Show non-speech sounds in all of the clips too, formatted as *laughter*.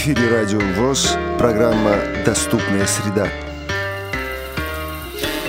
эфире Радио ВОЗ, программа «Доступная среда».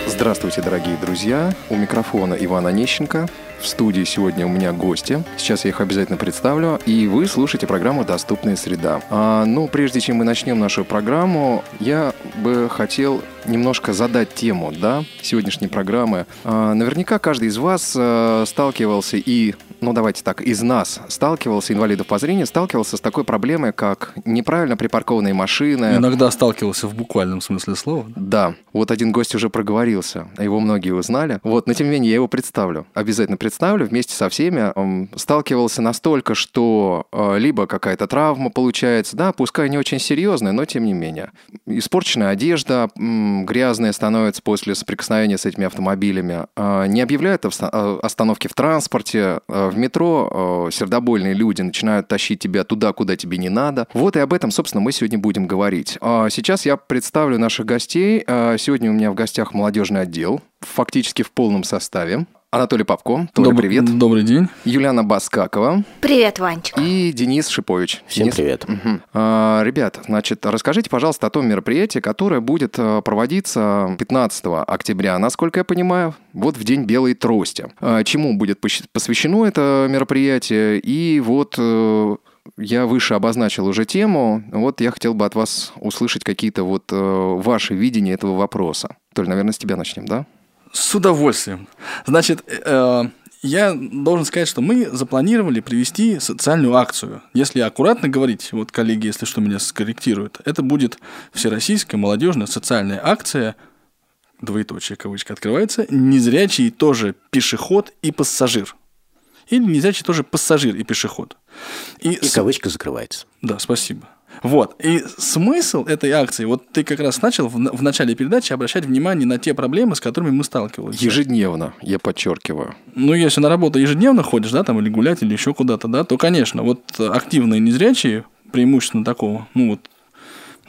Здравствуйте, дорогие друзья! У микрофона Иван Онищенко. В студии сегодня у меня гости. Сейчас я их обязательно представлю. И вы слушаете программу «Доступная среда». А, ну, прежде чем мы начнем нашу программу, я бы хотел немножко задать тему да, сегодняшней программы. А, наверняка каждый из вас а, сталкивался и ну давайте так, из нас сталкивался, инвалидов по зрению, сталкивался с такой проблемой, как неправильно припаркованные машины. Иногда сталкивался в буквальном смысле слова. Да, вот один гость уже проговорился, его многие узнали. Вот, но тем не менее я его представлю, обязательно представлю вместе со всеми. Он сталкивался настолько, что э, либо какая-то травма получается, да, пускай не очень серьезная, но тем не менее. Испорченная одежда, грязная становится после соприкосновения с этими автомобилями. Э, не объявляют э, остановки в транспорте, в метро э, сердобольные люди начинают тащить тебя туда, куда тебе не надо. Вот и об этом, собственно, мы сегодня будем говорить. А сейчас я представлю наших гостей. А сегодня у меня в гостях молодежный отдел, фактически в полном составе. Анатолий Попко. Толя, Добр... привет. Добрый день. Юлиана Баскакова. Привет, Ванечка. И Денис Шипович. Всем Денис... привет. Угу. А, ребят, значит, расскажите, пожалуйста, о том мероприятии, которое будет э, проводиться 15 октября, насколько я понимаю, вот в День Белой Трости. А, чему будет посвящено это мероприятие? И вот э, я выше обозначил уже тему. Вот я хотел бы от вас услышать какие-то вот э, ваши видения этого вопроса. Толь, наверное, с тебя начнем, да? С удовольствием. Значит, э, я должен сказать, что мы запланировали провести социальную акцию. Если аккуратно говорить, вот коллеги, если что, меня скорректируют, это будет Всероссийская молодежная социальная акция, двоеточие, кавычка открывается, незрячий тоже пешеход и пассажир. Или незрячий тоже пассажир и пешеход. И, и кавычка закрывается. Да, спасибо. Вот. И смысл этой акции, вот ты как раз начал в, в начале передачи обращать внимание на те проблемы, с которыми мы сталкивались. Ежедневно, я подчеркиваю. Ну, если на работу ежедневно ходишь, да, там, или гулять, или еще куда-то, да, то, конечно, вот активные незрячие, преимущественно такого, ну, вот,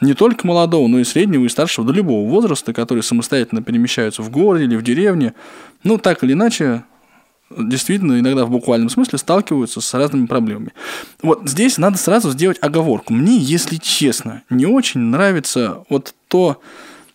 не только молодого, но и среднего, и старшего, до любого возраста, которые самостоятельно перемещаются в городе или в деревне, ну, так или иначе, действительно иногда в буквальном смысле сталкиваются с разными проблемами. Вот здесь надо сразу сделать оговорку. Мне, если честно, не очень нравится вот то,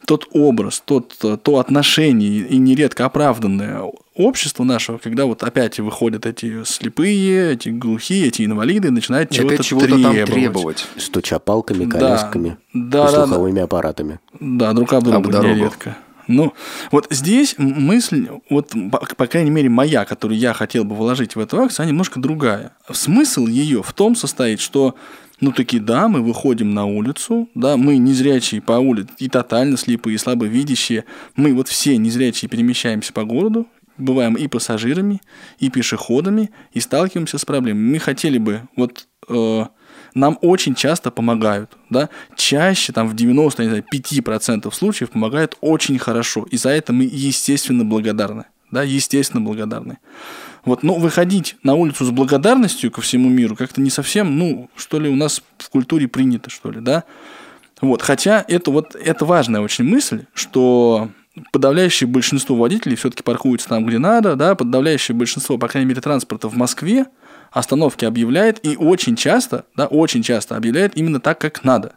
тот образ, тот, то отношение и нередко оправданное общество нашего, когда вот опять выходят эти слепые, эти глухие, эти инвалиды, и начинают чего-то чего требовать. Там требовать. Стуча палками, колясками, да, да, слуховыми да, аппаратами. Да, друг об друга нередко. Ну, вот здесь мысль, вот, по, по крайней мере, моя, которую я хотел бы вложить в эту акцию, она немножко другая. Смысл ее в том состоит, что ну таки да, мы выходим на улицу, да, мы незрячие по улице, и тотально слепые, и слабовидящие, мы вот все незрячие перемещаемся по городу, бываем и пассажирами, и пешеходами, и сталкиваемся с проблемами. Мы хотели бы вот э, нам очень часто помогают, да, чаще, там, в 90, не знаю, 5% случаев помогают очень хорошо, и за это мы, естественно, благодарны, да, естественно, благодарны. Вот, но выходить на улицу с благодарностью ко всему миру как-то не совсем, ну, что ли, у нас в культуре принято, что ли, да. Вот, хотя это вот, это важная очень мысль, что подавляющее большинство водителей все-таки паркуются там, где надо, да, подавляющее большинство, по крайней мере, транспорта в Москве остановки объявляет и очень часто, да, очень часто объявляет именно так, как надо.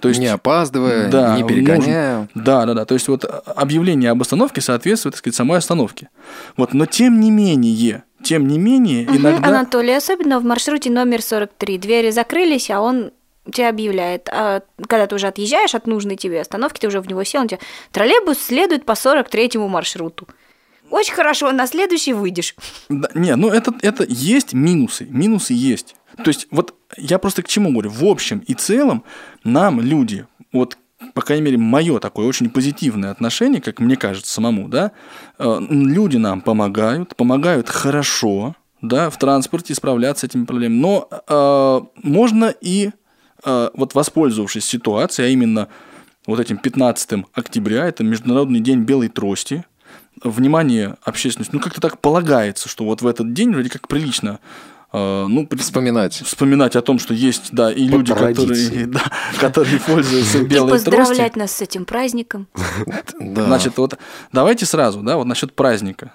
То есть, не опаздывая, да, не перегоняя. Нужен, да, да, да. То есть вот объявление об остановке соответствует, так сказать, самой остановке. Вот, но тем не менее, тем не менее, угу, иногда... Анатолий, особенно в маршруте номер 43. Двери закрылись, а он тебе объявляет, а когда ты уже отъезжаешь от нужной тебе остановки, ты уже в него сел, он тебе троллейбус следует по 43-му маршруту. Очень хорошо, на следующий выйдешь. Да, не, ну это, это есть минусы. Минусы есть. То есть, вот я просто к чему говорю? В общем и целом, нам люди, вот по крайней мере, мое такое очень позитивное отношение, как мне кажется самому, да, э, люди нам помогают, помогают хорошо, да, в транспорте справляться с этими проблемами. Но э, можно и, э, вот воспользовавшись ситуацией, а именно вот этим 15 октября, это Международный день белой трости, внимание общественности, ну как-то так полагается, что вот в этот день вроде как прилично э, ну, вспоминать. вспоминать о том, что есть, да, и люди, которые, *laughs* да, которые пользуются белой тростью. поздравлять нас с этим праздником. *laughs* Значит, вот давайте сразу, да, вот насчет праздника.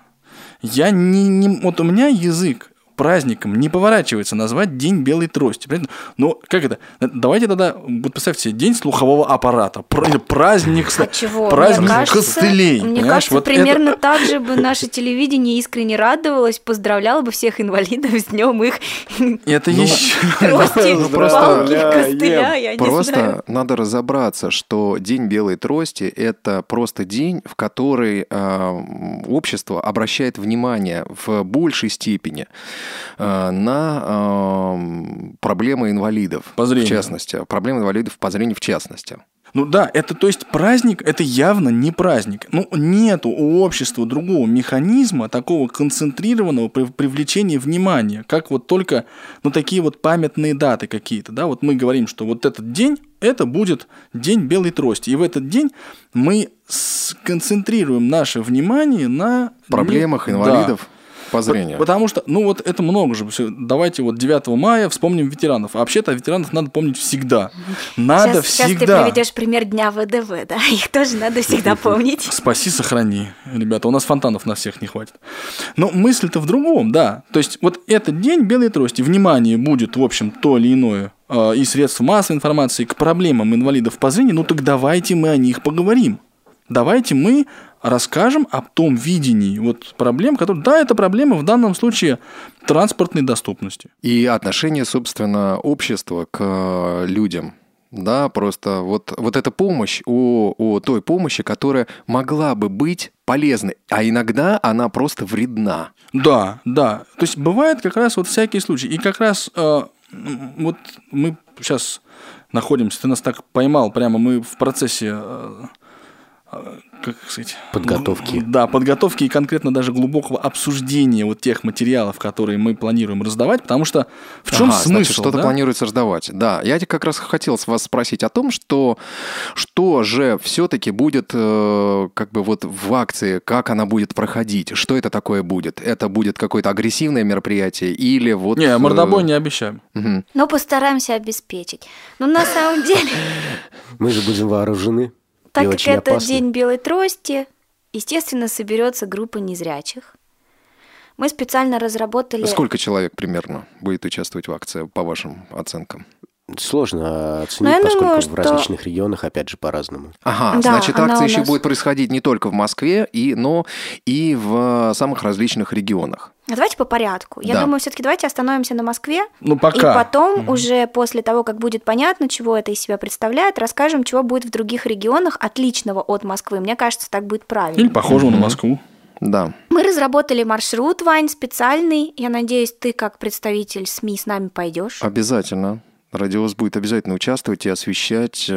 Я не, не, вот у меня язык праздником не поворачивается назвать День белой трости. Ну, как это? Давайте тогда, вот представьте себе, День слухового аппарата, праздник, а чего? праздник мне кажется, костылей. Мне кажется, вот примерно это... так же бы наше телевидение искренне радовалось, поздравляло бы всех инвалидов с днем их это ну, еще *laughs* *laughs* трости, просто, костыля, я Просто надо разобраться, что День белой трости – это просто день, в который э, общество обращает внимание в большей степени на э, проблемы инвалидов, по зрению. в частности. Проблемы инвалидов по зрению в частности. Ну да, это то есть праздник, это явно не праздник. Ну нету у общества другого механизма такого концентрированного привлечения внимания, как вот только ну такие вот памятные даты какие-то, да, вот мы говорим, что вот этот день это будет день белой трости, и в этот день мы сконцентрируем наше внимание на проблемах инвалидов. Да по зрению. Потому что, ну вот это много же. Давайте вот 9 мая вспомним ветеранов. А вообще-то ветеранов надо помнить всегда. Надо сейчас, всегда. Сейчас ты приведешь пример Дня ВДВ, да? *laughs* Их тоже надо всегда *laughs* помнить. Спаси, сохрани. Ребята, у нас фонтанов на всех не хватит. Но мысль-то в другом, да. То есть вот этот день белой трости, внимание будет, в общем, то или иное э, и средств массовой информации к проблемам инвалидов по зрению, ну так давайте мы о них поговорим. Давайте мы расскажем о том видении вот проблем, которые, да, это проблема в данном случае транспортной доступности. И отношение, собственно, общества к людям. Да, просто вот, вот эта помощь о, о той помощи, которая могла бы быть полезной, а иногда она просто вредна. Да, да. То есть бывает как раз вот всякие случаи. И как раз э, вот мы сейчас находимся, ты нас так поймал, прямо мы в процессе э, как сказать... Подготовки. Да, подготовки и конкретно даже глубокого обсуждения вот тех материалов, которые мы планируем раздавать, потому что в чем ага, смысл? Значит, что-то да? планируется раздавать. Да, я как раз хотел с вас спросить о том, что что же все-таки будет э, как бы вот в акции, как она будет проходить, что это такое будет? Это будет какое-то агрессивное мероприятие или вот... Не, мордобой не обещаем. Угу. Но постараемся обеспечить. Но на самом деле... Мы же будем вооружены. Так как это опасно. день белой трости, естественно, соберется группа незрячих. Мы специально разработали... Сколько человек примерно будет участвовать в акции, по вашим оценкам? Сложно оценить, поскольку думаю, в различных регионах, опять же, по-разному. Ага, да, значит, акция еще нас... будет происходить не только в Москве, и, но и в самых различных регионах. Давайте по порядку. Я да. думаю, все-таки давайте остановимся на Москве. Ну, пока. И потом, угу. уже после того, как будет понятно, чего это из себя представляет, расскажем, чего будет в других регионах отличного от Москвы. Мне кажется, так будет правильно. Или похожего угу. на Москву. Да. Мы разработали маршрут, Вань, специальный. Я надеюсь, ты как представитель СМИ с нами пойдешь. Обязательно. Радиоз будет обязательно участвовать и освещать. Э,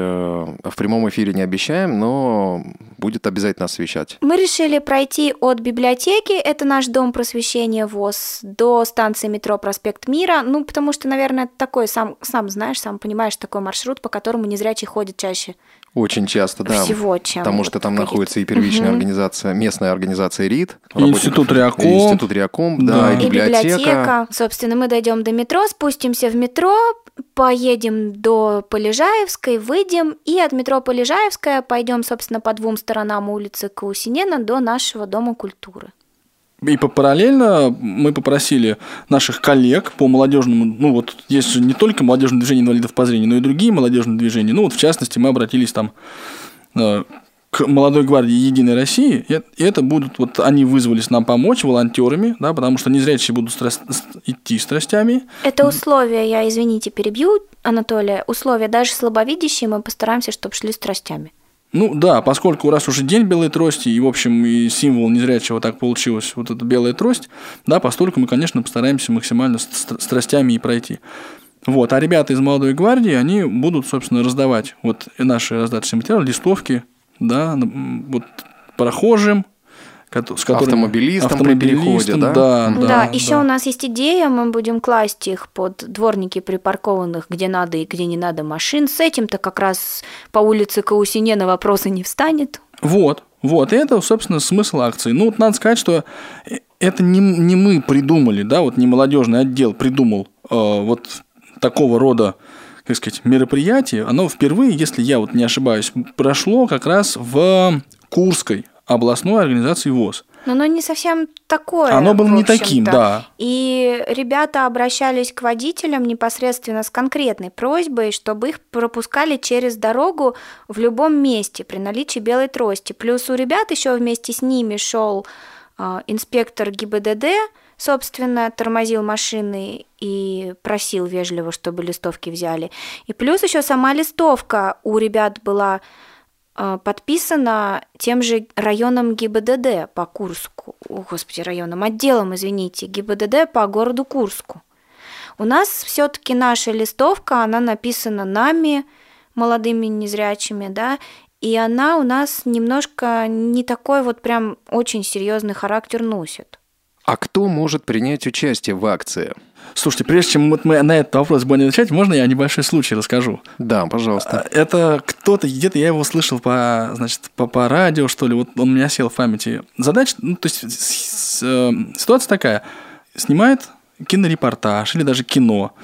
в прямом эфире не обещаем, но будет обязательно освещать. Мы решили пройти от библиотеки, это наш дом просвещения ВОЗ, до станции метро Проспект Мира. Ну, потому что, наверное, такой, сам, сам знаешь, сам понимаешь, такой маршрут, по которому незрячий ходит чаще очень часто, да. Всего, чем Потому что там находится и первичная угу. организация, местная организация РИД. Институт Реаком. Институт Реаком, да, да и, и библиотека. библиотека. Собственно, мы дойдем до метро, спустимся в метро, поедем до Полежаевской, выйдем, и от метро Полежаевская пойдем, собственно, по двум сторонам улицы Каусинена до нашего Дома культуры. И параллельно мы попросили наших коллег по молодежному, ну вот есть же не только молодежное движение инвалидов по зрению, но и другие молодежные движения. Ну вот в частности мы обратились там э, к молодой гвардии Единой России, и это будут, вот они вызвались нам помочь волонтерами, да, потому что незрячие будут страст, идти страстями. Это условия, я, извините, перебью, Анатолия, условия даже слабовидящие мы постараемся, чтобы шли страстями. Ну да, поскольку раз уже день белой трости, и, в общем, и символ незрячего так получилось, вот эта белая трость, да, постольку мы, конечно, постараемся максимально страстями и пройти. Вот, а ребята из молодой гвардии, они будут, собственно, раздавать вот наши раздаточные материалы, листовки, да, вот прохожим, с которыми автомобилистам, автомобилистам при переходе, да? Да, да, да. Еще да. у нас есть идея, мы будем класть их под дворники припаркованных, где надо и где не надо машин. С этим-то как раз по улице Каусине на вопросы не встанет. Вот, вот, и это, собственно, смысл акции. Ну, вот надо сказать, что это не, не мы придумали, да, вот не молодежный отдел придумал э, вот такого рода как сказать, мероприятие, оно впервые, если я вот не ошибаюсь, прошло как раз в Курской областной организации ВОЗ. Но оно не совсем такое. Оно было не таким, да. И ребята обращались к водителям непосредственно с конкретной просьбой, чтобы их пропускали через дорогу в любом месте при наличии белой трости. Плюс у ребят еще вместе с ними шел э, инспектор ГИБДД, собственно, тормозил машины и просил вежливо, чтобы листовки взяли. И плюс еще сама листовка у ребят была подписана тем же районом ГИБДД по Курску. О, господи, районом, отделом, извините, ГИБДД по городу Курску. У нас все-таки наша листовка, она написана нами, молодыми незрячими, да, и она у нас немножко не такой вот прям очень серьезный характер носит. А кто может принять участие в акции? Слушайте, прежде чем вот мы на этот вопрос будем начать, можно я небольшой случай расскажу? Да, пожалуйста. А, это кто-то, где-то я его слышал по, значит, по, по радио, что ли, вот он у меня сел в памяти. Задача, ну, то есть с, с, э, ситуация такая. Снимает кинорепортаж или даже кино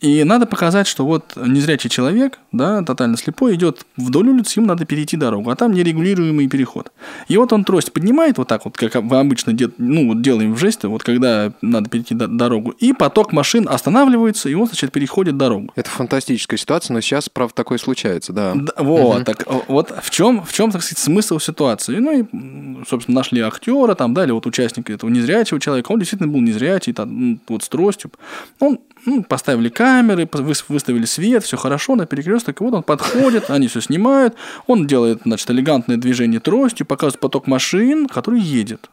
и надо показать, что вот незрячий человек, да, тотально слепой, идет вдоль улицы, ему надо перейти дорогу, а там нерегулируемый переход. И вот он трость поднимает вот так вот, как мы обычно дел, ну, делаем в жесте, вот когда надо перейти дорогу, и поток машин останавливается, и он, значит, переходит дорогу. Это фантастическая ситуация, но сейчас, правда, такое случается, да. да вот, угу. так, вот в чем, в чем, так сказать, смысл ситуации? Ну и, собственно, нашли актера там, да, или вот участника этого незрячего человека, он действительно был незрячий, там, вот с тростью. Он ну, поставили камеры, выставили свет, все хорошо на перекресток, и вот он подходит, они все снимают, он делает, значит, элегантное движение тростью, показывает поток машин, который едет.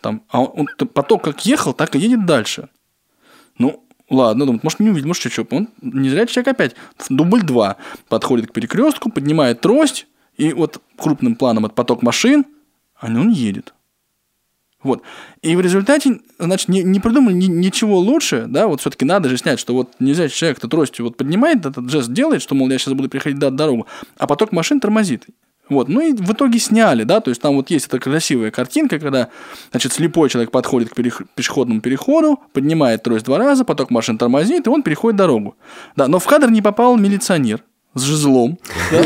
Там, а он, поток как ехал, так и едет дальше. Ну, ладно, думает, может, не увидит, может, что, он не зря человек опять. Дубль 2 подходит к перекрестку, поднимает трость, и вот крупным планом от поток машин, а он едет. Вот. И в результате, значит, не, не придумали ни, ничего лучше, да, вот все-таки надо же снять, что вот нельзя человек то тростью вот поднимает, этот жест делает, что, мол, я сейчас буду переходить да, дорогу, а поток машин тормозит. Вот. Ну и в итоге сняли, да, то есть там вот есть эта красивая картинка, когда, значит, слепой человек подходит к перех... пешеходному переходу, поднимает трость два раза, поток машин тормозит, и он переходит дорогу. Да, но в кадр не попал милиционер, с жезлом, *laughs*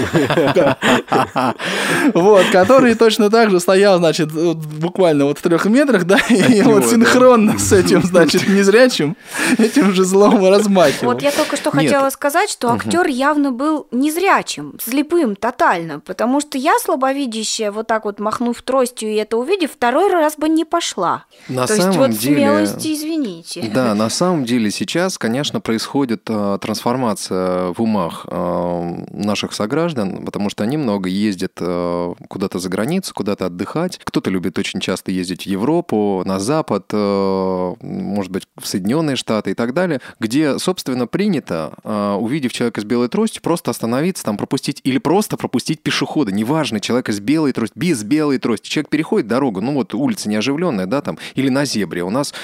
вот, который точно так же стоял, значит, буквально вот в трех метрах, да, и вот синхронно с этим, значит, незрячим этим жезлом размахивал. Вот я только что хотела сказать, что актер явно был незрячим, слепым тотально, потому что я слабовидящая, вот так вот махнув тростью и это увидев, второй раз бы не пошла. На То самом есть вот деле, смелости, извините. Да, на *laughs* самом деле сейчас, конечно, происходит э, трансформация в умах э, наших сограждан, потому что они много ездят э, куда-то за границу, куда-то отдыхать. Кто-то любит очень часто ездить в Европу, на Запад, э, может быть, в Соединенные Штаты и так далее, где, собственно, принято, э, увидев человека с белой тростью, просто остановиться, там пропустить или просто пропустить пешехода. Неважно, человека с белой тростью, без белой трости. Человек переходит дорогу, ну вот улица неоживленная, да, там, или на зебре. У нас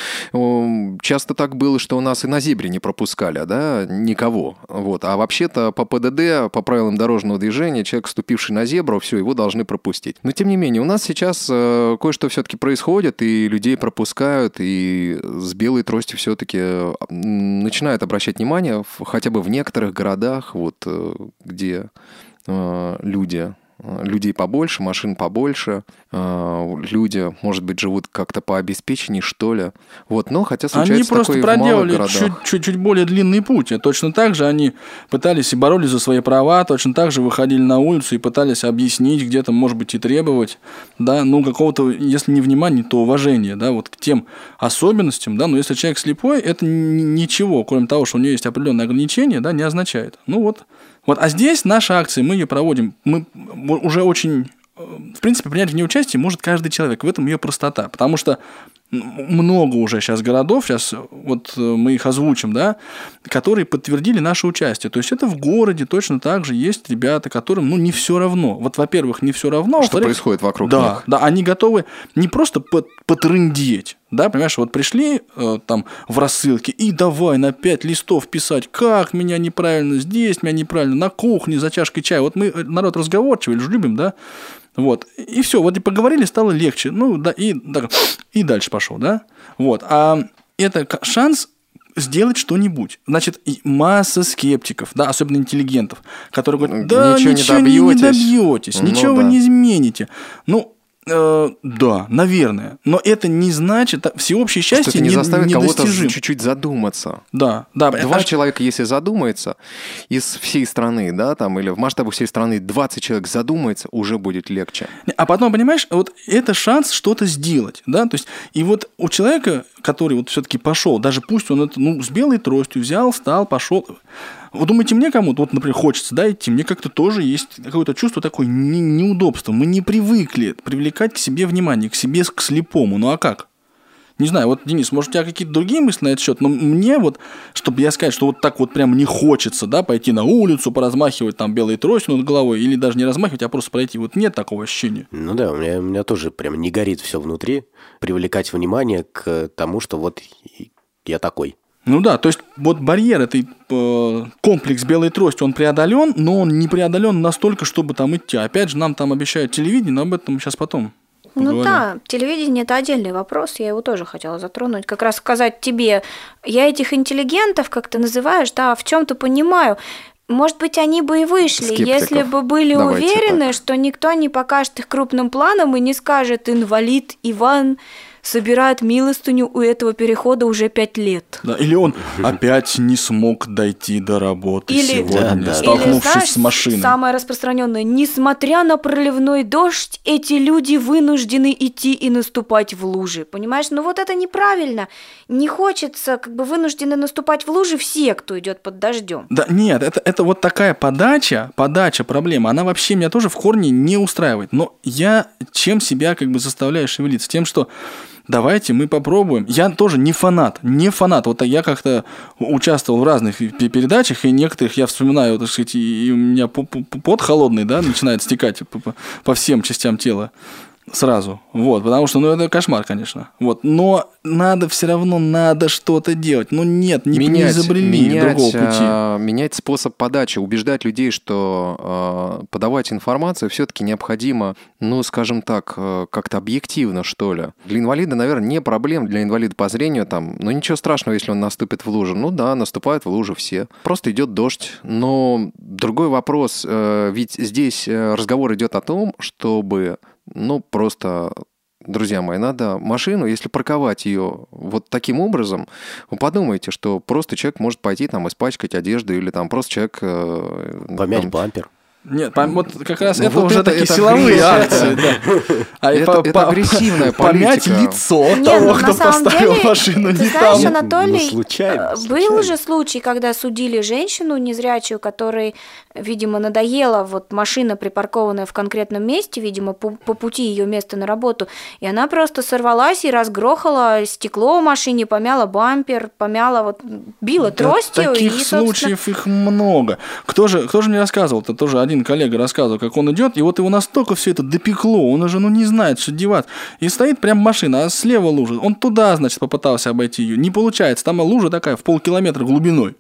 часто так было, что у нас и на зебре не пропускали, да, никого. Вот. А вообще-то по ПДД по правилам дорожного движения человек, ступивший на зебру, все, его должны пропустить. Но тем не менее, у нас сейчас э, кое-что все-таки происходит, и людей пропускают, и с белой тростью все-таки э, начинают обращать внимание, хотя бы в некоторых городах, вот э, где люди людей побольше, машин побольше, а, люди, может быть, живут как-то по обеспечению, что ли. Вот, но хотя случается Они просто проделали чуть-чуть более длинный путь. И точно так же они пытались и боролись за свои права, точно так же выходили на улицу и пытались объяснить, где-то, может быть, и требовать, да, ну, какого-то, если не внимания, то уважения, да, вот к тем особенностям, да, но если человек слепой, это ничего, кроме того, что у него есть определенные ограничения, да, не означает. Ну, вот вот, а здесь наша акция, мы ее проводим, мы уже очень в принципе, принять в ней участие может каждый человек. В этом ее простота. Потому что много уже сейчас городов, сейчас вот э, мы их озвучим, да, которые подтвердили наше участие. То есть это в городе точно так же есть ребята, которым, ну, не все равно. Вот, во-первых, не все равно. Что происходит вокруг да, них. Да, они готовы не просто потрындеть, да, понимаешь, вот пришли э, там в рассылке и давай на пять листов писать, как меня неправильно здесь, меня неправильно на кухне за чашкой чая. Вот мы э, народ разговорчивый, любим, да, вот. И все, вот и поговорили, стало легче. Ну, да, и, да, и дальше пошел, да. Вот. А это шанс сделать что-нибудь. Значит, масса скептиков, да, особенно интеллигентов, которые говорят, да, ничего, ничего не добьетесь, не добьетесь ну, ничего да. вы не измените. Ну, Э, да, наверное. Но это не значит, всеобщее счастье что это не, не заставит кого-то чуть-чуть задуматься. Да, да. Два а... человека, если задумается, из всей страны, да, там, или в масштабах всей страны 20 человек задумается, уже будет легче. А потом, понимаешь, вот это шанс что-то сделать, да, то есть, и вот у человека, который вот все-таки пошел, даже пусть он это, ну, с белой тростью взял, встал, пошел, вы думаете, мне кому-то, вот, например, хочется, да, идти, мне как-то тоже есть какое-то чувство такое не, неудобства. Мы не привыкли привлекать к себе внимание, к себе, к слепому. Ну а как? Не знаю, вот, Денис, может, у тебя какие-то другие мысли на этот счет, но мне вот, чтобы я сказать, что вот так вот прям не хочется, да, пойти на улицу, поразмахивать там белой тростью над головой, или даже не размахивать, а просто пройти, вот нет такого ощущения. Ну да, у меня, у меня тоже прям не горит все внутри, привлекать внимание к тому, что вот я такой. Ну да, то есть вот барьер, этой э, комплекс белой трости, он преодолен, но он не преодолен настолько, чтобы там идти. Опять же, нам там обещают телевидение, но об этом сейчас потом. Ну да, телевидение это отдельный вопрос, я его тоже хотела затронуть. Как раз сказать тебе, я этих интеллигентов, как ты называешь, да, в чем-то понимаю. Может быть, они бы и вышли, Скептиков. если бы были Давайте уверены, так. что никто не покажет их крупным планом и не скажет инвалид Иван собирает милостыню у этого перехода уже пять лет. Да, или он опять не смог дойти до работы или, сегодня, да, столкнувшись или, знаешь, с машиной. Самое распространенное, несмотря на проливной дождь, эти люди вынуждены идти и наступать в лужи. Понимаешь, ну вот это неправильно. Не хочется, как бы вынуждены наступать в лужи все, кто идет под дождем. Да, нет, это, это вот такая подача, подача проблемы, она вообще меня тоже в корне не устраивает. Но я чем себя как бы заставляю шевелиться? Тем, что давайте мы попробуем. Я тоже не фанат, не фанат. Вот я как-то участвовал в разных передачах, и некоторых я вспоминаю, так сказать, и у меня пот холодный, да, начинает стекать по, по всем частям тела сразу. Вот, потому что, ну, это кошмар, конечно. Вот, но надо все равно, надо что-то делать. Ну, нет, не, менять, не изобрели менять, другого пути. А, менять способ подачи, убеждать людей, что а, подавать информацию все-таки необходимо, ну, скажем так, а, как-то объективно, что ли. Для инвалида, наверное, не проблем для инвалида по зрению там, ну, ничего страшного, если он наступит в лужу. Ну да, наступают в лужу все. Просто идет дождь. Но другой вопрос, э, ведь здесь э, разговор идет о том, чтобы ну, просто друзья мои, надо машину, если парковать ее вот таким образом, вы подумайте, что просто человек может пойти там испачкать одежду или там просто человек... Э, Помять там, бампер. Нет, вот как раз ну, это вот уже это, такие это силовые акции. Да. А это, по, это агрессивная *laughs* политика. Помять лицо Нет, того, ну, кто поставил деле, машину не знаешь, там. Анатолий, ну, случайно, э, случайно. был уже случай, когда судили женщину незрячую, которой, видимо, надоела вот машина, припаркованная в конкретном месте, видимо, по, по пути ее места на работу, и она просто сорвалась и разгрохала стекло в машине, помяла бампер, помяла вот, била да, тростью. Таких и, случаев их много. Кто же, кто же мне рассказывал? Это тоже один один коллега рассказывал, как он идет, и вот его настолько все это допекло, он уже ну, не знает, что девать. И стоит прям машина, а слева лужа. Он туда, значит, попытался обойти ее. Не получается. Там лужа такая в полкилометра глубиной.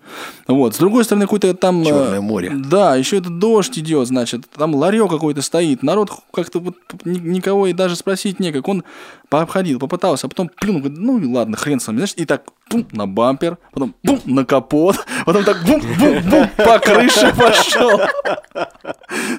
Вот. С другой стороны, какой-то там... Э, Черное море. Да, еще это дождь идет, значит. Там ларек какой-то стоит. Народ как-то вот никого и даже спросить некак. Он пообходил, попытался, а потом плюнул, говорит, ну ладно, хрен с вами, знаешь, и так бум, на бампер, потом бум, на капот, *laughs* потом так бум, бум, бум, по крыше *laughs* пошел.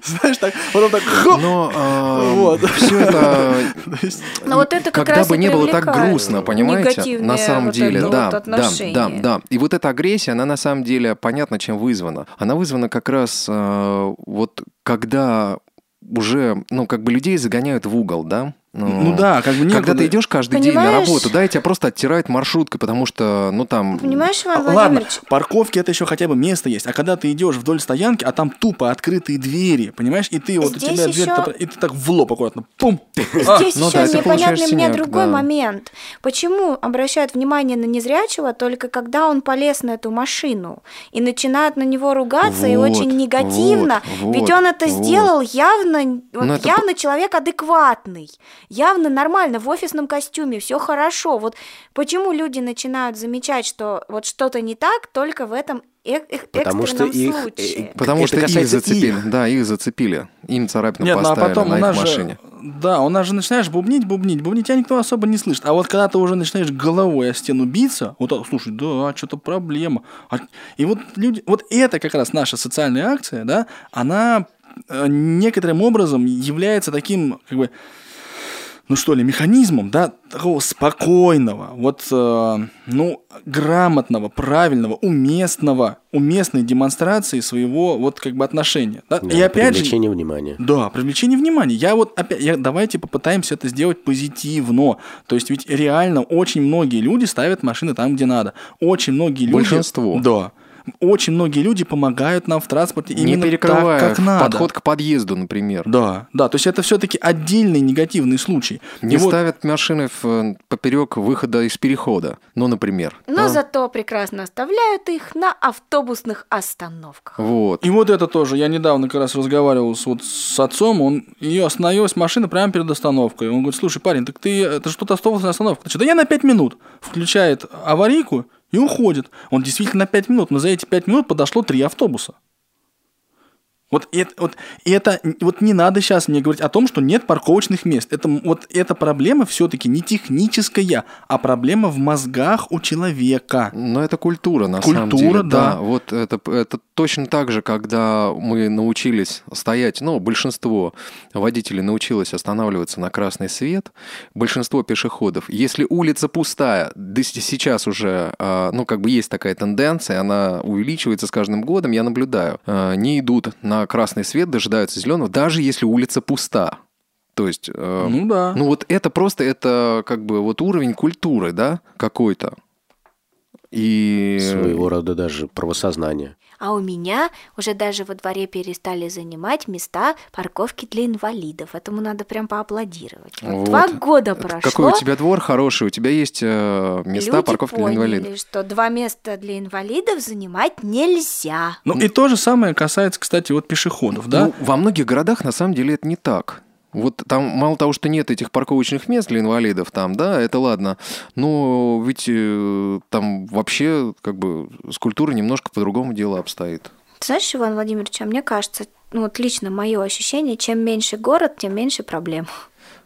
Знаешь, так, потом так хоп. Но э, вот. все это, *laughs* Но вот это как когда раз бы не было так грустно, понимаете, на самом вот деле, да, вот да, да, да. И вот эта агрессия, она на самом деле понятно, чем вызвана. Она вызвана как раз э, вот когда уже, ну, как бы людей загоняют в угол, да? Ну, ну да, как бы некуда. Когда ты идешь каждый Понимаешь? день на работу, да, и тебя просто оттирают маршруткой, потому что, ну там... Понимаешь, Иван Владимирович? Ладно, парковки это еще хотя бы место есть, а когда ты идешь вдоль стоянки, а там тупо открытые двери, понимаешь, и ты вот Здесь у тебя еще... дверь, и ты так в лоб аккуратно, пум. Здесь а, еще ну, да, непонятный мне другой да. момент. Почему обращают внимание на незрячего только когда он полез на эту машину и начинают на него ругаться вот, и очень негативно, вот, ведь он это вот. сделал явно, вот, ну, явно это... человек адекватный явно нормально, в офисном костюме, все хорошо. Вот почему люди начинают замечать, что вот что-то не так только в этом э потому что их, э, случае. Потому это что их зацепили. Их. Да, их зацепили. Им царапину Нет, поставили ну, а потом на их машине. Же, да, у нас же начинаешь бубнить, бубнить, бубнить, тебя никто особо не слышит. А вот когда ты уже начинаешь головой о стену биться, вот, слушай, да, что-то проблема. А, и вот люди, вот это как раз наша социальная акция, да, она э, некоторым образом является таким, как бы, ну что ли, механизмом, да, такого спокойного, вот, э, ну, грамотного, правильного, уместного, уместной демонстрации своего вот как бы отношения. Да? Да, и опять привлечение же, внимания. Да, привлечение внимания. Я вот опять, я, давайте попытаемся это сделать позитивно. То есть ведь реально очень многие люди ставят машины там, где надо. Очень многие люди... Большинство. Да очень многие люди помогают нам в транспорте не именно перекрывая так, как надо. подход к подъезду, например. Да, да, то есть это все-таки отдельный негативный случай. Не И вот- ставят машины в, поперек выхода из перехода, ну, например. Но да? зато прекрасно оставляют их на автобусных остановках. Вот. И вот это тоже. Я недавно как раз разговаривал с, вот, с отцом, он ее остановилась машина прямо перед остановкой. Он говорит, слушай, парень, так ты, это же тут автобусная остановка. Ты что, да я на 5 минут. Включает аварийку и уходит. Он действительно на 5 минут, но за эти 5 минут подошло 3 автобуса. Вот это, вот это вот не надо сейчас мне говорить о том, что нет парковочных мест. Это вот эта проблема все-таки не техническая, а проблема в мозгах у человека. Но это культура, на самом Культура, деле. да. Вот это, это точно так же, когда мы научились стоять, ну, большинство водителей научилось останавливаться на красный свет, большинство пешеходов, если улица пустая, да сейчас уже, а, ну, как бы есть такая тенденция, она увеличивается с каждым годом, я наблюдаю, а, не идут на красный свет, дожидаются зеленого, даже если улица пуста. То есть, э, Ну да. ну вот это просто, это как бы вот уровень культуры, да, какой-то. И... Своего рода даже правосознание. А у меня уже даже во дворе перестали занимать места парковки для инвалидов. Этому надо прям поаплодировать. Вот Вот. Два года Это прошло. Какой у тебя двор хороший, у тебя есть э, места люди парковки для поняли, инвалидов. что два места для инвалидов занимать нельзя. Ну и то же самое касается, кстати, вот пешеходов, да? Ну, во многих городах на самом деле это не так. Вот там мало того, что нет этих парковочных мест для инвалидов, там, да, это ладно. Но ведь э, там вообще как бы с культурой немножко по-другому дело обстоит. Ты знаешь, Иван Владимирович, а мне кажется, ну вот лично мое ощущение, чем меньше город, тем меньше проблем.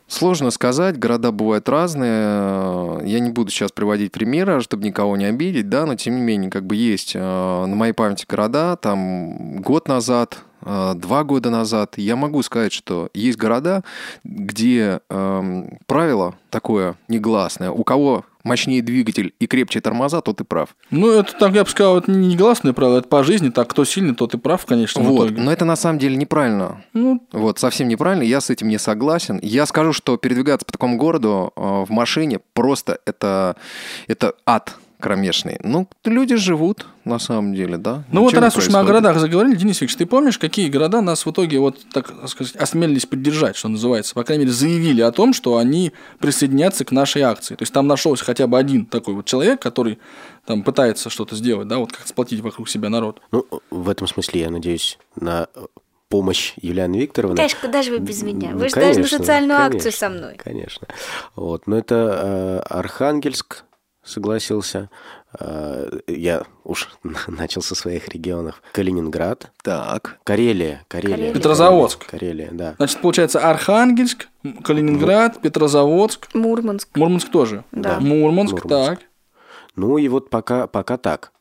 Сложно сказать, города бывают разные. Я не буду сейчас приводить примеры, чтобы никого не обидеть, да, но тем не менее, как бы есть э, на моей памяти города, там год назад, два года назад, я могу сказать, что есть города, где эм, правило такое негласное, у кого мощнее двигатель и крепче тормоза, тот и прав. Ну, это так, я бы сказал, это не негласное правило, это по жизни, так кто сильный, тот и прав, конечно. Вот, но это на самом деле неправильно. Ну, Вот, совсем неправильно, я с этим не согласен. Я скажу, что передвигаться по такому городу э, в машине просто это, это ад кромешный. Ну, люди живут, на самом деле, да. Ну вот Ничего не раз уж мы о городах заговорили, Денис Викторович, ты помнишь, какие города нас в итоге вот так сказать осмелились поддержать, что называется, по крайней мере заявили о том, что они присоединятся к нашей акции. То есть там нашелся хотя бы один такой вот человек, который там пытается что-то сделать, да, вот как сплотить вокруг себя народ. Ну, в этом смысле я надеюсь на помощь Юлианы Викторовны. Конечно, куда же вы без меня? Ну, Вы же даже на конечно, социальную акцию конечно, со мной. Конечно. Вот. Но это э, Архангельск согласился. Э, я уж *laughs* начал со своих регионов. Калининград. Так. Карелия. Карелия. Карелия. Петрозаводск. Карелия, да. Значит, получается Архангельск, Калининград, Петрозаводск, Мурманск. Мурманск тоже. Да. Мурманск, Мурманск. так. Ну и вот пока, пока так.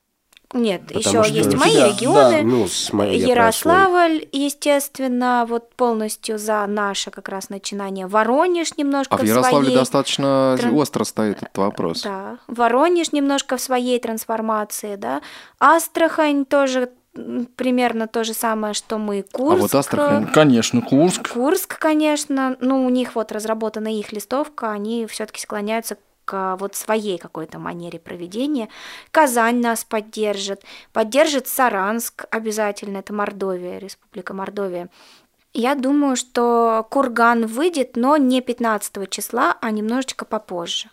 Нет, Потому еще что- есть Да, мои да, регионы. Ну, с мо- я про свой. Ярославль, естественно, вот полностью за наше как раз начинание. Воронеж немножко А в Ярославле своей... достаточно тран- остро стоит этот вопрос. Да, Воронеж немножко в своей трансформации, да. Астрахань тоже примерно то же самое, что мы. Курск. А вот Астрахань- Конечно, Курск. Курск, конечно, ну, у них вот разработана их листовка, они все-таки склоняются к вот своей какой-то манере проведения. Казань нас поддержит, поддержит Саранск обязательно, это Мордовия, Республика Мордовия. Я думаю, что Курган выйдет, но не 15 числа, а немножечко попозже.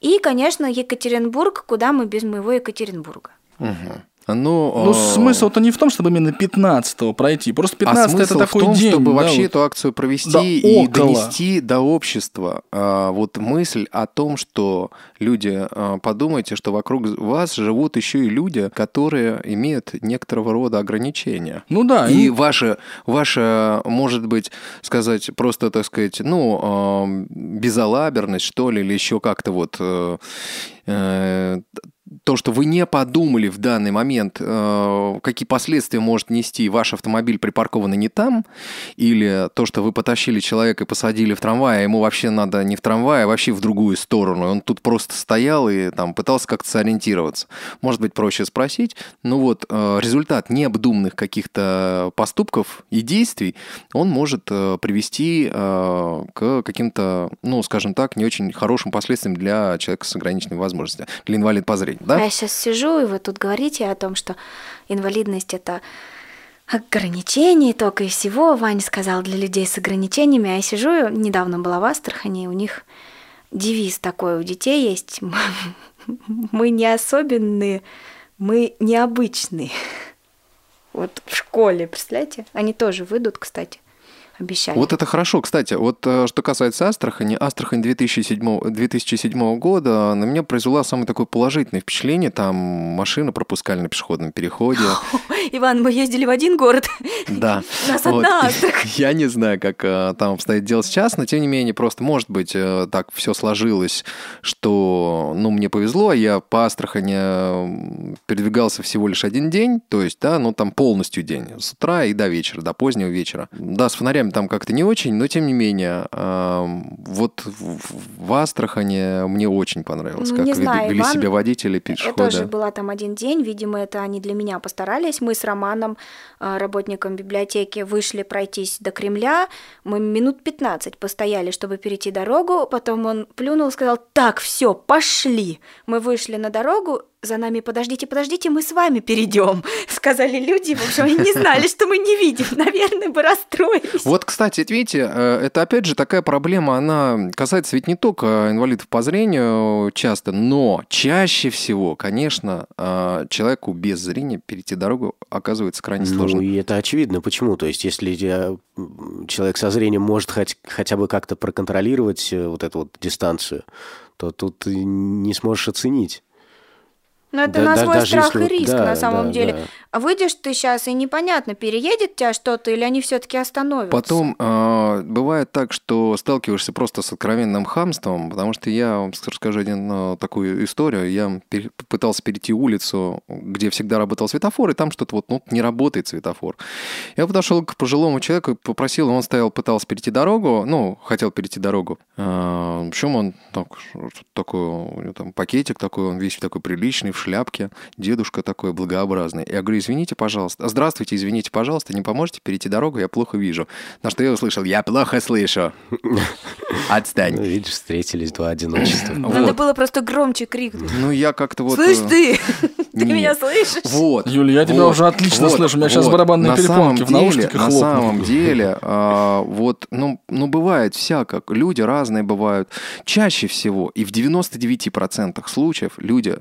И, конечно, Екатеринбург, куда мы без моего Екатеринбурга. Мгм. Ну, Ну, э, смысл-то не в том, чтобы именно 15 пройти. Просто 15 а это смысл такой в том, день. чтобы да, вообще вот. эту акцию провести Да и около. донести до общества а, вот мысль о том, что люди, а, подумайте, что вокруг вас живут еще и люди, которые имеют некоторого рода ограничения. Ну да, И им- ваше, ваше, может быть, сказать, просто, так сказать, ну, а, безалаберность, что ли, или еще как-то вот э, э, то, что вы не подумали в данный момент, э, какие последствия может нести ваш автомобиль припаркованный не там, или то, что вы потащили человека и посадили в трамвай, а ему вообще надо не в трамвай, а вообще в другую сторону. Он тут просто стоял и там пытался как-то сориентироваться. Может быть, проще спросить. Ну вот, э, результат необдуманных каких-то поступков и действий, он может э, привести к каким-то, ну, скажем так, не очень хорошим последствиям для человека с ограниченными возможностями, для инвалида по зрению да? А я сейчас сижу, и вы тут говорите о том, что инвалидность это ограничение только и всего. Ваня сказал для людей с ограничениями. А я сижу, недавно была в Астрахани, у них девиз такой у детей есть. *laughs* Мы не особенные, мы необычные. *laughs* Вот в школе, представляете? Они тоже выйдут, кстати обещали. Вот это хорошо. Кстати, вот э, что касается Астрахани, Астрахань 2007, 2007 года на меня произвела самое такое положительное впечатление. Там машины пропускали на пешеходном переходе. Иван, мы ездили в один город. Да. Нас одна Астрахань. *laughs* Я не знаю, как э, там обстоит дело сейчас, но тем не менее, просто может быть э, так все сложилось, что, ну, мне повезло, я по Астрахани передвигался всего лишь один день, то есть, да, ну, там полностью день, с утра и до вечера, до позднего вечера. Да, с фонарями там как-то не очень, но тем не менее, вот в Астрахане мне очень понравилось, ну, как не знаю, вели Иван, себя водители, пешеходы. Я тоже была там один день, видимо, это они для меня постарались. Мы с Романом, а, работником библиотеки, вышли пройтись до Кремля. Мы минут 15 постояли, чтобы перейти дорогу. Потом он плюнул сказал, так, все, пошли. Мы вышли на дорогу, за нами подождите, подождите, мы с вами перейдем, сказали люди. В общем, они не знали, что мы не видим. Наверное, бы расстроились. Вот, кстати, видите, э, это опять же такая проблема, она касается ведь не только инвалидов по зрению часто, но чаще всего, конечно, э, человеку без зрения перейти дорогу оказывается крайне ну, сложно. Ну, и это очевидно. Почему? То есть, если человек со зрением может хоть, хотя бы как-то проконтролировать э, вот эту вот дистанцию, то тут не сможешь оценить. Но ну, это да, на свой страх если... и риск да, на самом да, деле. Да. А выйдешь ты сейчас, и непонятно, переедет тебя что-то или они все-таки остановятся. Потом э, бывает так, что сталкиваешься просто с откровенным хамством, потому что я вам расскажу один э, такую историю. Я пер, пытался перейти улицу, где всегда работал светофор, и там что-то вот ну, не работает светофор. Я подошел к пожилому человеку, попросил, он стоял, пытался перейти дорогу, ну, хотел перейти дорогу. Э, в общем, он так, такой, у него там пакетик такой, он весь такой приличный, в шляпке, дедушка такой благообразный. Я говорю, извините, пожалуйста. Здравствуйте, извините, пожалуйста, не поможете перейти дорогу, я плохо вижу. На что я услышал, я плохо слышу. *laughs* Отстань. Ну, видишь, встретились два одиночества. Надо было просто громче крикнуть. Ну, я как-то вот... Слышь ты! *laughs* Ты меня слышишь? Вот. Юля, я тебя уже отлично слышу. У меня сейчас барабанные перепонки в наушниках На самом деле, а, вот, ну, ну, бывает всяко. Люди разные бывают. Чаще всего, и в 99% случаев люди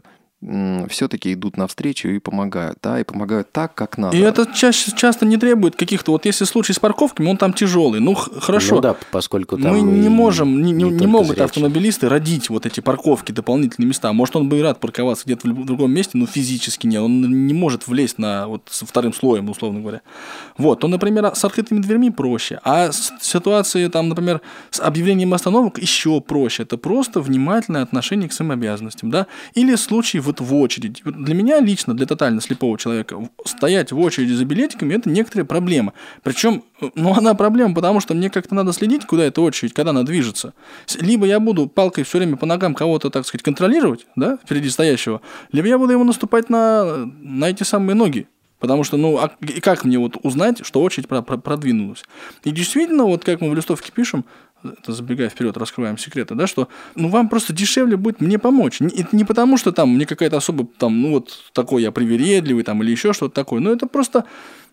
все-таки идут навстречу и помогают, да, и помогают так, как надо. И это чаще, часто не требует каких-то, вот если случай с парковками, он там тяжелый, ну хорошо. Ну да, поскольку там Мы не можем, не, не, не могут зрячие. автомобилисты родить вот эти парковки, дополнительные места. Может, он бы и рад парковаться где-то в другом месте, но физически нет, он не может влезть на вот со вторым слоем, условно говоря. Вот, то, например, с открытыми дверьми проще, а ситуации там, например, с объявлением остановок еще проще. Это просто внимательное отношение к своим обязанностям, да, или случай в вот в очередь. Для меня лично, для тотально слепого человека, стоять в очереди за билетиками – это некоторая проблема. Причем, ну, *laughs* она проблема, потому что мне как-то надо следить, куда эта очередь, когда она движется. Либо я буду палкой все время по ногам кого-то, так сказать, контролировать, да, впереди стоящего, либо я буду ему наступать на, на эти самые ноги. Потому что, ну, а как мне вот узнать, что очередь продвинулась? И действительно, вот как мы в листовке пишем, это забегая вперед, раскрываем секреты, да, что ну вам просто дешевле будет мне помочь. Не, не потому, что там мне какая-то особо там, ну вот такой я привередливый там или еще что-то такое, но это просто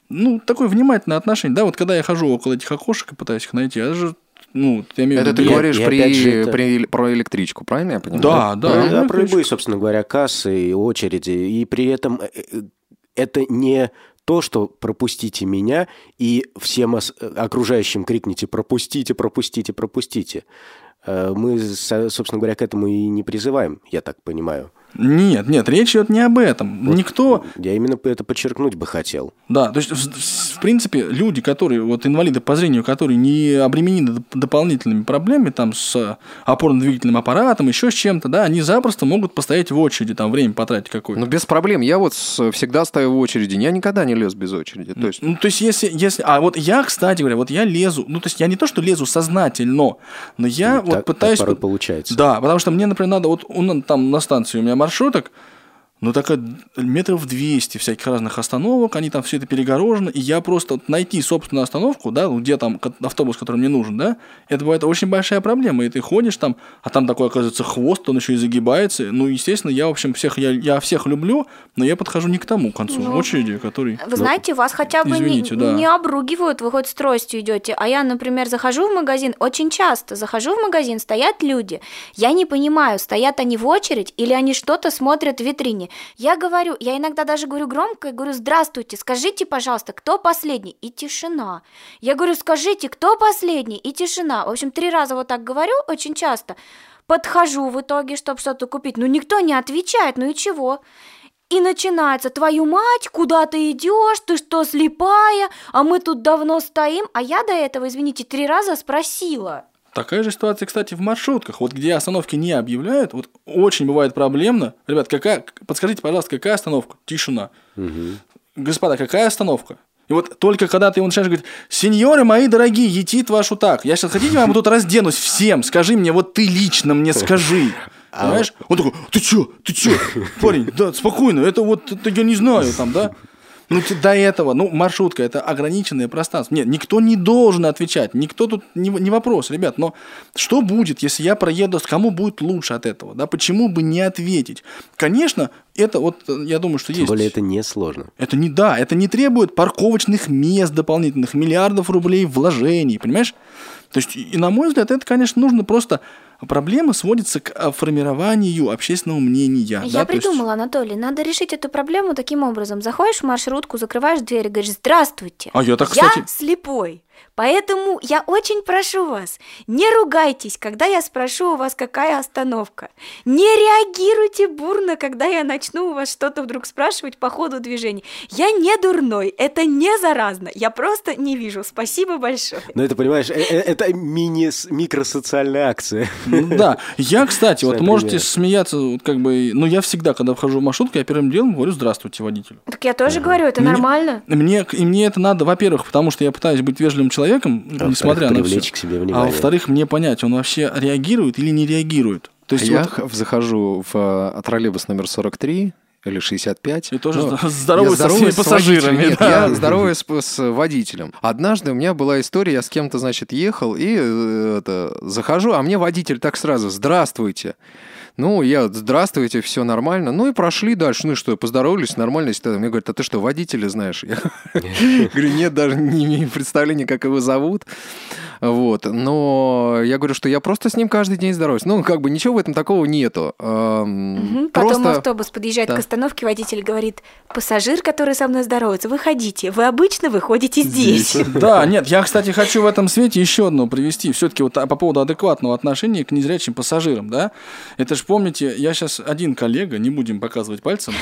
ну, такое внимательное отношение. Да, вот когда я хожу около этих окошек и пытаюсь их найти, я же ну, я имею это ты я, говоришь при, же это... при, про электричку, правильно я понимаю? Да, да. да, да про любые, собственно говоря, кассы и очереди. И при этом э, э, это не то, что пропустите меня и всем окружающим крикните пропустите, пропустите, пропустите. Э, мы, собственно говоря, к этому и не призываем, я так понимаю. Нет, нет, речь идет не об этом. Вот Никто... Я именно это подчеркнуть бы хотел. Да, то есть, в, в принципе, люди, которые, вот инвалиды по зрению, которые не обременены дополнительными проблемами, там, с опорно-двигательным аппаратом, еще с чем-то, да, они запросто могут постоять в очереди, там, время потратить какое-то. Ну, без проблем. Я вот всегда стою в очереди. Я никогда не лез без очереди. То есть... Ну, то есть, если, если... А вот я, кстати говоря, вот я лезу... Ну, то есть, я не то, что лезу сознательно, но я ну, вот так, пытаюсь... Так порой получается. Да, потому что мне, например, надо... Вот он, там на станции у меня маршруток, ну, так метров 200 всяких разных остановок, они там все это перегорожено, и я просто найти собственную остановку, да, где там автобус, который мне нужен, да, это бывает очень большая проблема, и ты ходишь там, а там такой, оказывается, хвост, он еще и загибается, ну, естественно, я, в общем, всех, я, я всех люблю, но я подхожу не к тому концу. Ну, очереди, который... Вы ну, знаете, вас хотя бы извините, не, да. не обругивают, вы хоть с тростью идете, а я, например, захожу в магазин, очень часто захожу в магазин, стоят люди, я не понимаю, стоят они в очередь или они что-то смотрят в витрине, я говорю, я иногда даже говорю громко, и говорю, здравствуйте, скажите, пожалуйста, кто последний? И тишина. Я говорю, скажите, кто последний? И тишина. В общем, три раза вот так говорю очень часто. Подхожу в итоге, чтобы что-то купить. Но никто не отвечает, ну и чего? И начинается, твою мать, куда ты идешь, ты что, слепая, а мы тут давно стоим, а я до этого, извините, три раза спросила. Такая же ситуация, кстати, в маршрутках. Вот где остановки не объявляют, вот очень бывает проблемно. Ребят, какая, подскажите, пожалуйста, какая остановка? Тишина. Угу. Господа, какая остановка? И вот только когда ты его начинаешь говорить, сеньоры мои дорогие, етит вашу так. Я сейчас хотите, я вам тут разденусь всем. Скажи мне, вот ты лично мне скажи. А Понимаешь? Он такой, ты чё, ты чё, парень, да, спокойно, это вот, это я не знаю, там, да. Ну, до этого, ну, маршрутка – это ограниченное пространство. Нет, никто не должен отвечать, никто тут не, не вопрос, ребят. Но что будет, если я проеду, кому будет лучше от этого? Да? Почему бы не ответить? Конечно, это вот, я думаю, что Тем есть... Тем более это не сложно. Это не, да, это не требует парковочных мест дополнительных, миллиардов рублей вложений, понимаешь? То есть, и на мой взгляд, это, конечно, нужно просто Проблема сводится к э, формированию общественного мнения. Я да? придумала, есть... Анатолий, надо решить эту проблему таким образом. Заходишь в маршрутку, закрываешь дверь и говоришь «Здравствуйте, а я, так, кстати... я слепой». Поэтому я очень прошу вас, не ругайтесь, когда я спрошу у вас, какая остановка. Не реагируйте бурно, когда я начну у вас что-то вдруг спрашивать по ходу движения. Я не дурной, это не заразно, я просто не вижу. Спасибо большое. Ну, это, понимаешь, э, э, это мини-микросоциальная акция. Да, я, кстати, вот можете смеяться, как бы, но я всегда, когда вхожу в маршрутку, я первым делом говорю «здравствуйте, водителю». Так я тоже говорю, это нормально. Мне, и мне это надо, во-первых, потому что я пытаюсь быть вежливым человеком, а несмотря на все. К себе внимание. А во-вторых, мне понять, он вообще реагирует или не реагирует. То есть я вот... захожу в а, троллейбус номер 43, или 65. И тоже ну, *laughs* здороваюсь со всеми пассажирами. Нет, да. я здороваюсь с, с водителем. Однажды у меня была история, я с кем-то, значит, ехал и э, это, захожу, а мне водитель так сразу «Здравствуйте». Ну, я, здравствуйте, все нормально. Ну и прошли дальше. Ну и что, поздоровались, нормально. Мне говорят, а ты что, водителя знаешь? Я *laughs* говорю, нет, даже не имею представления, как его зовут. Вот. Но я говорю, что я просто с ним каждый день здороваюсь. Ну, как бы ничего в этом такого нету. Угу. Потом автобус подъезжает да. к остановке, водитель говорит, пассажир, который со мной здоровается, выходите. Вы обычно выходите здесь. здесь. Да, нет, я, кстати, хочу в этом свете еще одно привести. Все-таки вот по поводу адекватного отношения к незрячим пассажирам, да? Это же помните, я сейчас один коллега, не будем показывать пальцем.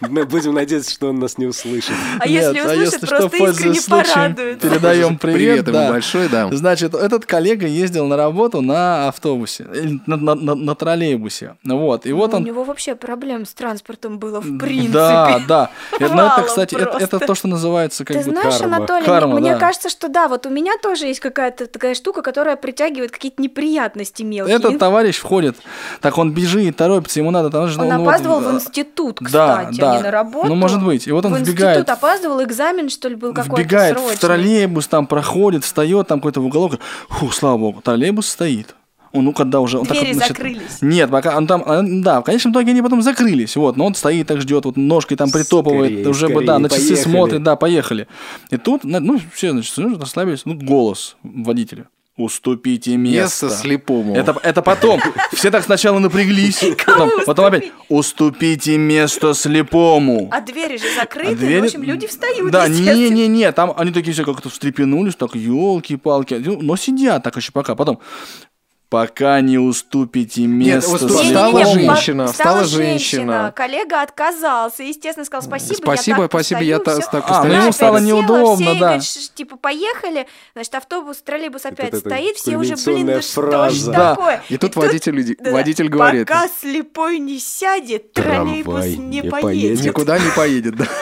Мы будем надеяться, что он нас не услышит. А если а услышит, просто искренне порадуется. Передаем привет. Привет ему большой, да. Значит, этот коллега ездил на работу на автобусе, на троллейбусе. Вот, и вот ну, он... У него вообще проблем с транспортом было в принципе. Да, да. Но это, кстати, это то, что называется как бы Ты знаешь, Анатолий, мне кажется, что да, вот у меня тоже есть какая-то такая штука, которая притягивает какие-то неприятности мелкие. Этот товарищ входит так он бежит, торопится, ему надо... Там, он, он опаздывал вот, в институт, кстати, да, а не на работу. Ну, может быть. И вот он в вбегает... институт опаздывал, экзамен, что ли, был какой-то Вбегает срочный. в троллейбус, там проходит, встает, там какой-то в уголок. Фу, слава богу, троллейбус стоит. Он, ну, когда уже... Он Двери так, значит, закрылись. Нет, пока он там... А, да, в конечном итоге они потом закрылись. Вот, но он стоит так ждет, вот ножкой там притопывает, скорее, уже скорее, бы, да, на часы поехали. смотрит, да, поехали. И тут, ну, все, значит, расслабились, ну, голос водителя. Уступите место. Место слепому. Это, это потом. Все так сначала напряглись. Потом, потом опять. Уступите место слепому. А двери же закрыты. А двери... В общем, люди встают. Да, не-не-не. Там они такие все как-то встрепенулись, так, елки-палки. Ну, но сидят так еще пока. Потом. Пока не уступите место Нет, слепому. стала Не-не-не, женщина, по- стала женщина. Коллега отказался, естественно, сказал спасибо. Спасибо, я так спасибо, я постою, та- всё». так А, ну постою. ему стало села, неудобно, все, да. говорит, типа, поехали, значит, автобус, троллейбус опять это стоит, все уже, блин, кульминационная ну что ж фраза. Да. такое? И тут тут- водитель, да, водитель говорит, Пока слепой не сядет, троллейбус не не поедет. никуда не поедет, да. *laughs*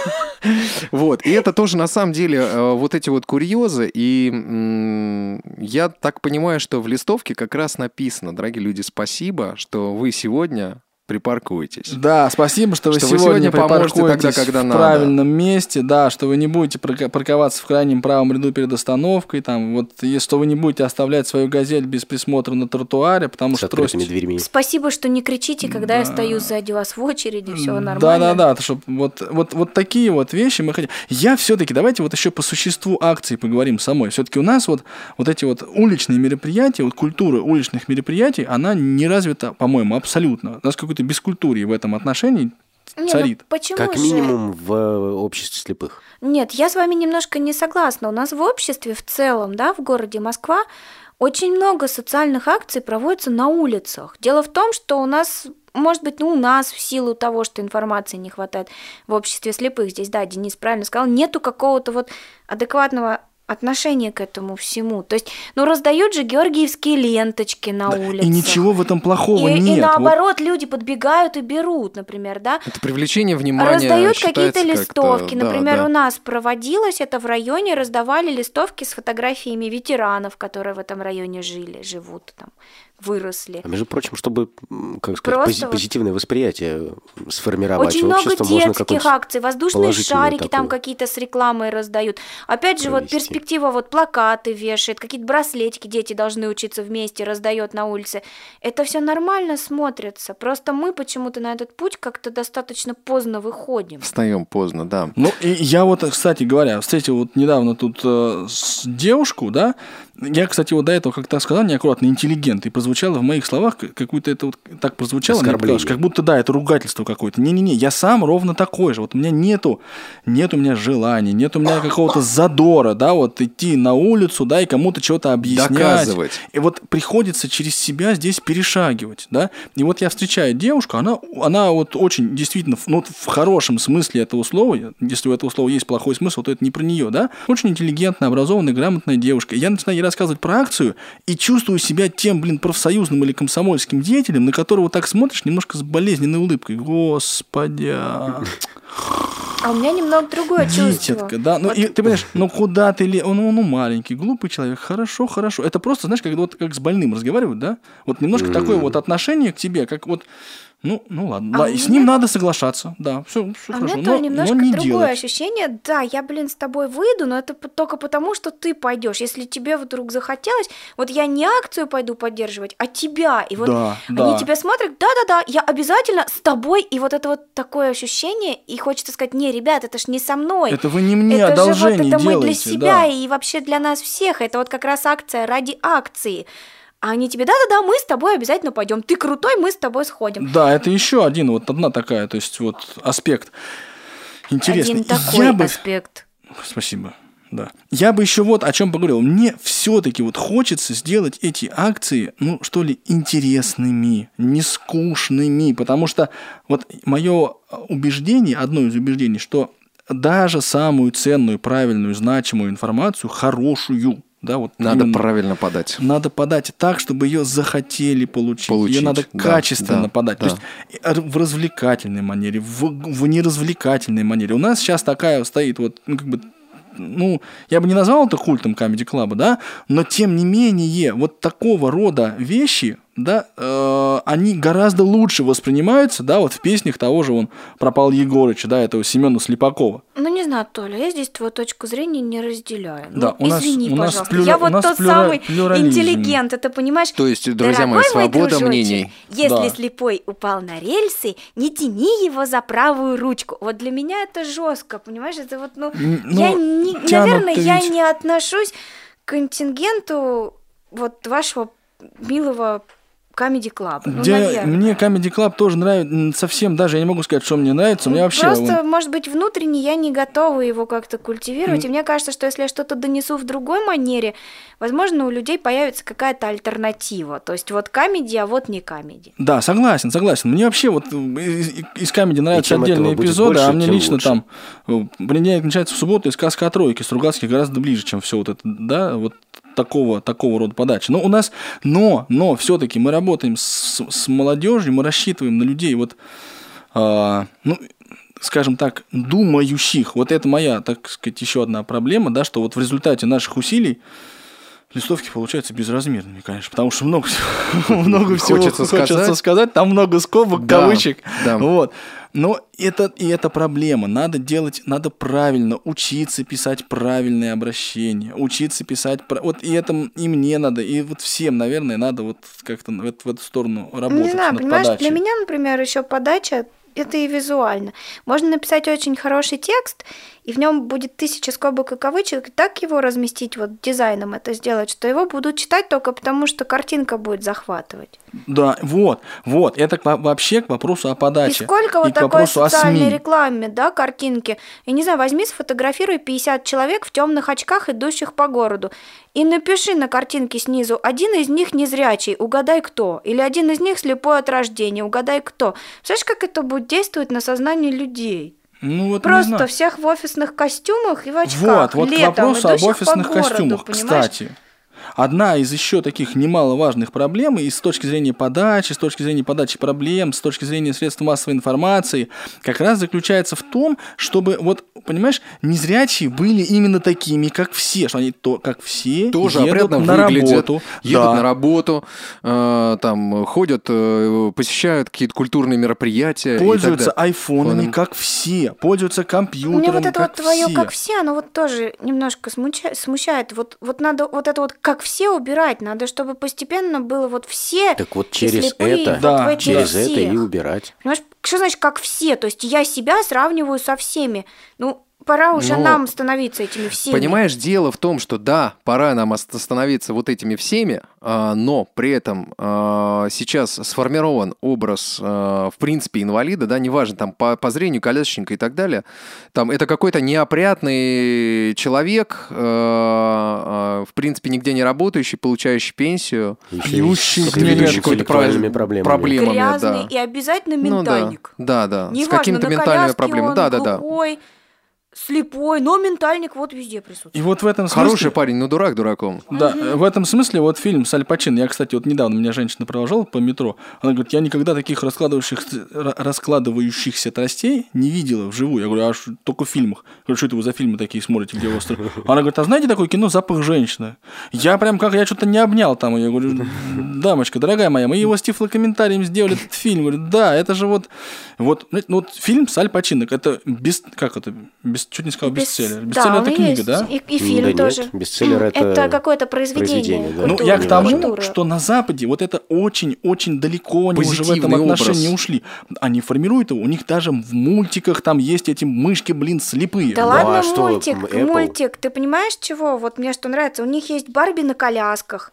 Вот, и это тоже на самом деле э, вот эти вот курьезы, и я так понимаю, что в листовке как раз написано, дорогие люди, спасибо, что вы сегодня припаркуетесь. Да, спасибо, что вы Что вы сегодня, сегодня поможете тогда, когда в надо. правильном месте, да, что вы не будете парковаться в крайнем правом ряду перед остановкой, там, вот, и что вы не будете оставлять свою газель без присмотра на тротуаре, потому С что открытыми трость... дверьми. Спасибо, что не кричите, когда я стою сзади вас в очереди, все нормально. Да, да, да, чтоб вот, вот, вот такие вот вещи мы хотим. Я все-таки, давайте вот еще по существу акции поговорим самой. Все-таки у нас вот, вот эти вот уличные мероприятия, вот культура уличных мероприятий, она не развита, по-моему, абсолютно. У нас какой-то бескультурье в этом отношении Не, ну царит. почему Как же? минимум в э, обществе слепых. Нет, я с вами немножко не согласна. У нас в обществе в целом, да, в городе Москва, очень много социальных акций проводится на улицах. Дело в том, что у нас, может быть, ну, у нас в силу того, что информации не хватает в обществе слепых, здесь, да, Денис правильно сказал, нету какого-то вот адекватного отношения к этому всему. То есть, ну, раздают же георгиевские ленточки на улице. И ничего в этом плохого и, нет. и Вот наоборот, люди подбегают и берут, например, да. Это привлечение внимания Раздают какие-то листовки. да, Например, да. у нас проводилось это в районе, раздавали листовки с фотографиями ветеранов, которые в этом районе жили, живут там, выросли. А между прочим, чтобы, как сказать, пози- вот- позитивное восприятие сформировать Очень много общество, можно детских акций, воздушные шарики там такой какие-то с рекламой раздают. Опять же, вот перспектива, вот плакаты вешает, какие-то браслетики дети должны учиться вместе, раздает на улице. Это все нормально смотрится. Просто мы почему-то на этот путь как-то достаточно поздно выходим. Встаем поздно, да. Ну, и я вот, кстати говоря, встретил вот недавно тут э, с девушку, да, я, кстати, вот до этого как-то сказал неаккуратно интеллигент, и прозвучало в моих словах как- какое-то это вот так прозвучало, мне показалось, как будто, да, это ругательство какое-то. Не-не-не, я сам ровно такой же. Вот у меня нету, нет у меня желания, нет у меня какого-то задора, да, вот идти на улицу, да, и кому-то что-то объяснять. Доказывать. И вот приходится через себя здесь перешагивать, да. И вот я встречаю девушку, она, она вот очень действительно, ну, вот в хорошем смысле этого слова, если у этого слова есть плохой смысл, то это не про нее, да. Очень интеллигентная, образованная, грамотная девушка. И я начинаю рассказывать про акцию и чувствую себя тем, блин, профсоюзным или комсомольским деятелем, на которого так смотришь немножко с болезненной улыбкой. Господи. а. У меня немного другое чувство. Дитятка, да. Ну, Вот и ты понимаешь, ну куда ты ли? Он, он, ну, маленький, глупый человек. Хорошо, хорошо. Это просто, знаешь, когда вот как с больным разговаривают, да? Вот немножко такое вот отношение к тебе, как вот. Ну, ну ладно. А и с меня- ним надо соглашаться. Да, все, все А у хорошо. меня тоже но, немножко но не другое делать. ощущение. Да, я, блин, с тобой выйду, но это только потому, что ты пойдешь. Если тебе вдруг захотелось, вот я не акцию пойду поддерживать, а тебя. И вот Да, они да. тебя смотрят, да-да-да, я обязательно с тобой. И вот это вот такое ощущение, и хочется сказать, не, ребят, это ж не со мной. Это вы не мне это же вот одолжение это мы для делаете, себя да. и вообще для нас всех. Это вот как раз акция ради акции. А они тебе, да-да-да, мы с тобой обязательно пойдем. Ты крутой, мы с тобой сходим. Да, это еще один, вот одна такая, то есть вот аспект интересный. Один такой Я бы, аспект. Спасибо. Да. Я бы еще вот о чем поговорил. Мне все-таки вот хочется сделать эти акции, ну, что ли, интересными, не скучными, потому что вот мое убеждение, одно из убеждений, что даже самую ценную, правильную, значимую информацию, хорошую, да, вот Надо именно- правильно подать. надо подать так, чтобы ее захотели получить. Получить, Ее надо да, качественно да, подать. да. То есть э, в развлекательной манере, в, в неразвлекательной манере. У нас сейчас такая стоит вот, ну, как бы, ну, я бы не назвал это культом Comedy Club, да, но тем не менее, вот такого рода вещи, да, э, они гораздо лучше воспринимаются, да, вот в песнях того же он пропал Егорыча, да, этого Семена Слепакова. Ну, не знаю, Толя, я здесь твою точку зрения не разделяю. Да, ну, у нас- извини, у нас пожалуйста. плюра- я у вот нас тот плюра- самый плюрализм. интеллигент, это понимаешь? То есть, друзья мои, Дорогой мой свобода дружочек, мнений. Если Да. слепой упал на рельсы, не тяни его за правую ручку. Вот для меня это жестко, понимаешь? Это вот, ну, Н- я не, наверное, я ведь- не отношусь к контингенту вот вашего милого Comedy Club. Ну, Где наверное. мне Comedy Club тоже нравится, совсем даже, я не могу сказать, что мне нравится, у меня вообще... Просто, он- может быть, внутренне я не готова его как-то культивировать. И мне кажется, что если я что-то донесу в другой манере, возможно, у людей появится какая-то альтернатива. То есть вот комедия, а вот не комедия. Да, согласен, согласен. Мне вообще вот из, из Камеди нравятся отдельные эпизоды, больше, а мне лично лучше. там э, понедельник начинается в субботу, и сказка о тройке Стругацких гораздо ближе, чем все вот это, да, вот такого, такого рода подачи. Но у нас, но, но все-таки мы работаем с, с молодежью, мы рассчитываем на людей, вот, а, ну, скажем так, думающих. Вот это моя, так сказать, еще одна проблема, да, что вот в результате наших усилий листовки получаются безразмерными, конечно, потому что много всего, *laughs* много всего Хочется хочется сказать. сказать, там много скобок, Да, кавычек. да. Вот. Но это, и это проблема. Надо делать, надо правильно, учиться писать правильные обращения, учиться писать... Вот и это и мне надо, и вот всем, наверное, надо вот как-то в, в эту сторону работать Не знаю, понимаешь, подачей. для меня, например, еще подача это и визуально. Можно написать очень хороший текст, и в нем будет тысяча скобок и кавычек, и так его разместить, вот дизайном это сделать, что его будут читать только потому, что картинка будет захватывать. Да, вот, вот. Это вообще к вопросу о подаче. И сколько вот к такой социальной рекламе, да, картинки. И не знаю, возьми, сфотографируй 50 человек в темных очках, идущих по городу. И напиши на картинке снизу, один из них незрячий, угадай кто. Или один из них слепой от рождения, угадай кто. Представляешь, как это будет действовать на сознание людей? Ну, вот Просто всех в офисных костюмах и в очках. Вот, вот к летом, вопросу об офисных городу, костюмах, понимаешь? кстати. Одна из еще таких немаловажных проблем, и с точки зрения подачи, с точки зрения подачи проблем, с точки зрения средств массовой информации, как раз заключается в том, чтобы, вот, понимаешь, незрячие были именно такими, как все, что они то, как все, тоже едут на выглядят, работу. едут Да. на работу, э, там ходят, э, посещают какие-то культурные мероприятия. Пользуются айфонами, как все, пользуются компьютерами, Мне вот это как вот твое все. как все, оно вот тоже немножко смущает. Вот, вот надо вот это вот как все убирать. Надо, чтобы постепенно было вот все. Так вот через слепые, это, вот Да, в этих через это и всех. убирать. Понимаешь, что значит как все? То есть я себя сравниваю со всеми. Ну, пора уже Ну, нам становиться этими всеми. Понимаешь, дело в том, что да, пора нам становиться вот этими всеми, а, но при этом а, сейчас сформирован образ, а, в принципе, инвалида, да, неважно, там, по, по зрению, колясочника и так далее, там, это какой-то неопрятный человек, в принципе, нигде не работающий, получающий пенсию, Пьющий с с какой-то проблемами. проблемами, Грязный да. и обязательно Ну да, ментальник. да, да, с Неважно, какими-то на ментальными проблемами, да, да, да. глухой, слепой, но ментальник вот везде присутствует. И вот в этом смысле... Хороший парень, но дурак дураком. Да, в этом смысле вот фильм с Аль Пачино, я, кстати, вот недавно меня женщина провожала по метро, она говорит, я никогда таких раскладывающихся, ра- раскладывающихся тростей не видела вживую. Я говорю, а ш- только в фильмах. Я говорю, что это вы за фильмы такие смотрите, где остров? Она говорит, а знаете такое кино «Запах женщины»? Я прям как, я что-то не обнял там. Я говорю, дамочка, дорогая моя, мы его с тифлокомментарием сделали этот фильм. Говорю, да, это же вот, вот, ну, вот фильм с Аль Пачино, это без, как это, без, чуть не сказал, Без- бестселлер. да, Бестселлер он это книга, есть. да? И, и Да фильм нет, тоже. бестселлер это Это какое-то произведение. произведение, да. Ну, я к тому, культуры. что на Западе вот это очень-очень далеко они уже в этом Позитивный отношении образ. ушли. Они формируют его, у них даже в мультиках там есть эти мышки, блин, слепые. Да Ну, ладно, а что, мультик, Apple? мультик. Ты понимаешь, чего? Вот мне что нравится. У них есть Барби на колясках.